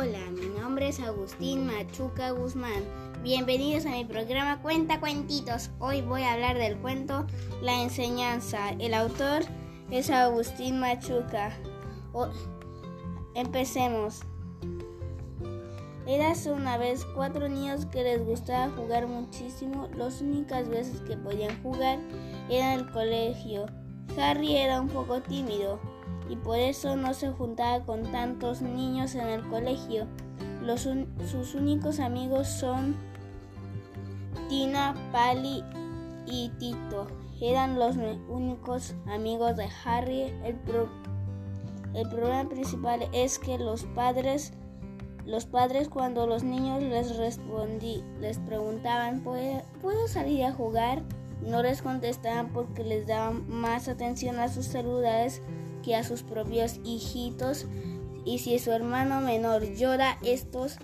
es Agustín Machuca Guzmán. Bienvenidos a mi programa Cuenta Cuentitos. Hoy voy a hablar del cuento La enseñanza. El autor es Agustín Machuca. empecemos. Eras una vez cuatro niños que les gustaba jugar muchísimo. Las únicas veces que podían jugar era en el colegio. Harry era un poco tímido y por eso no se juntaba con tantos niños en el colegio. sus únicos amigos son Tina, Pali y Tito. Eran los únicos amigos de Harry. El, el problema principal es que los padres los padres cuando los niños les respondí, les preguntaban, ¿puedo salir a jugar? No les contestaban porque les daban más atención a sus celulares que a sus propios hijitos y si su hermano menor llora, estos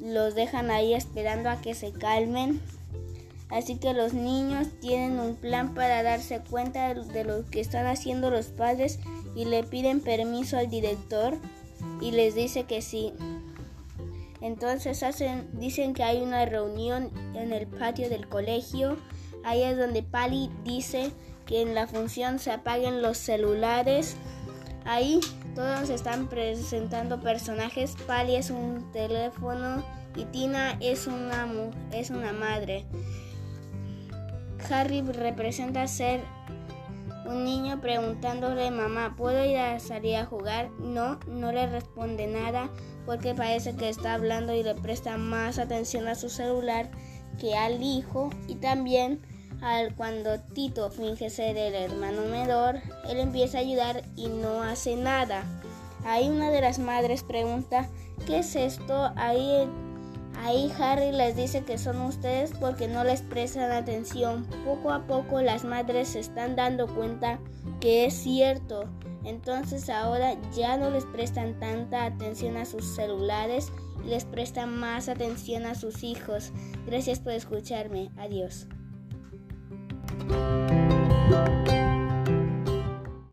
los dejan ahí esperando a que se calmen. Así que los niños tienen un plan para darse cuenta de lo que están haciendo los padres y le piden permiso al director y les dice que sí. Entonces hacen, dicen que hay una reunión en el patio del colegio. Ahí es donde Pali dice que en la función se apaguen los celulares. Ahí todos están presentando personajes. Pali es un teléfono y Tina es una, es una madre. Harry representa ser un niño preguntándole mamá, ¿puedo ir a salir a jugar? No, no le responde nada porque parece que está hablando y le presta más atención a su celular que al hijo y también al cuando Tito finge ser el hermano menor, él empieza a ayudar y no hace nada. Ahí una de las madres pregunta, ¿qué es esto? Ahí, ahí Harry les dice que son ustedes porque no les prestan atención. Poco a poco las madres se están dando cuenta que es cierto. Entonces ahora ya no les prestan tanta atención a sus celulares y les prestan más atención a sus hijos. Gracias por escucharme. Adiós. Thank you.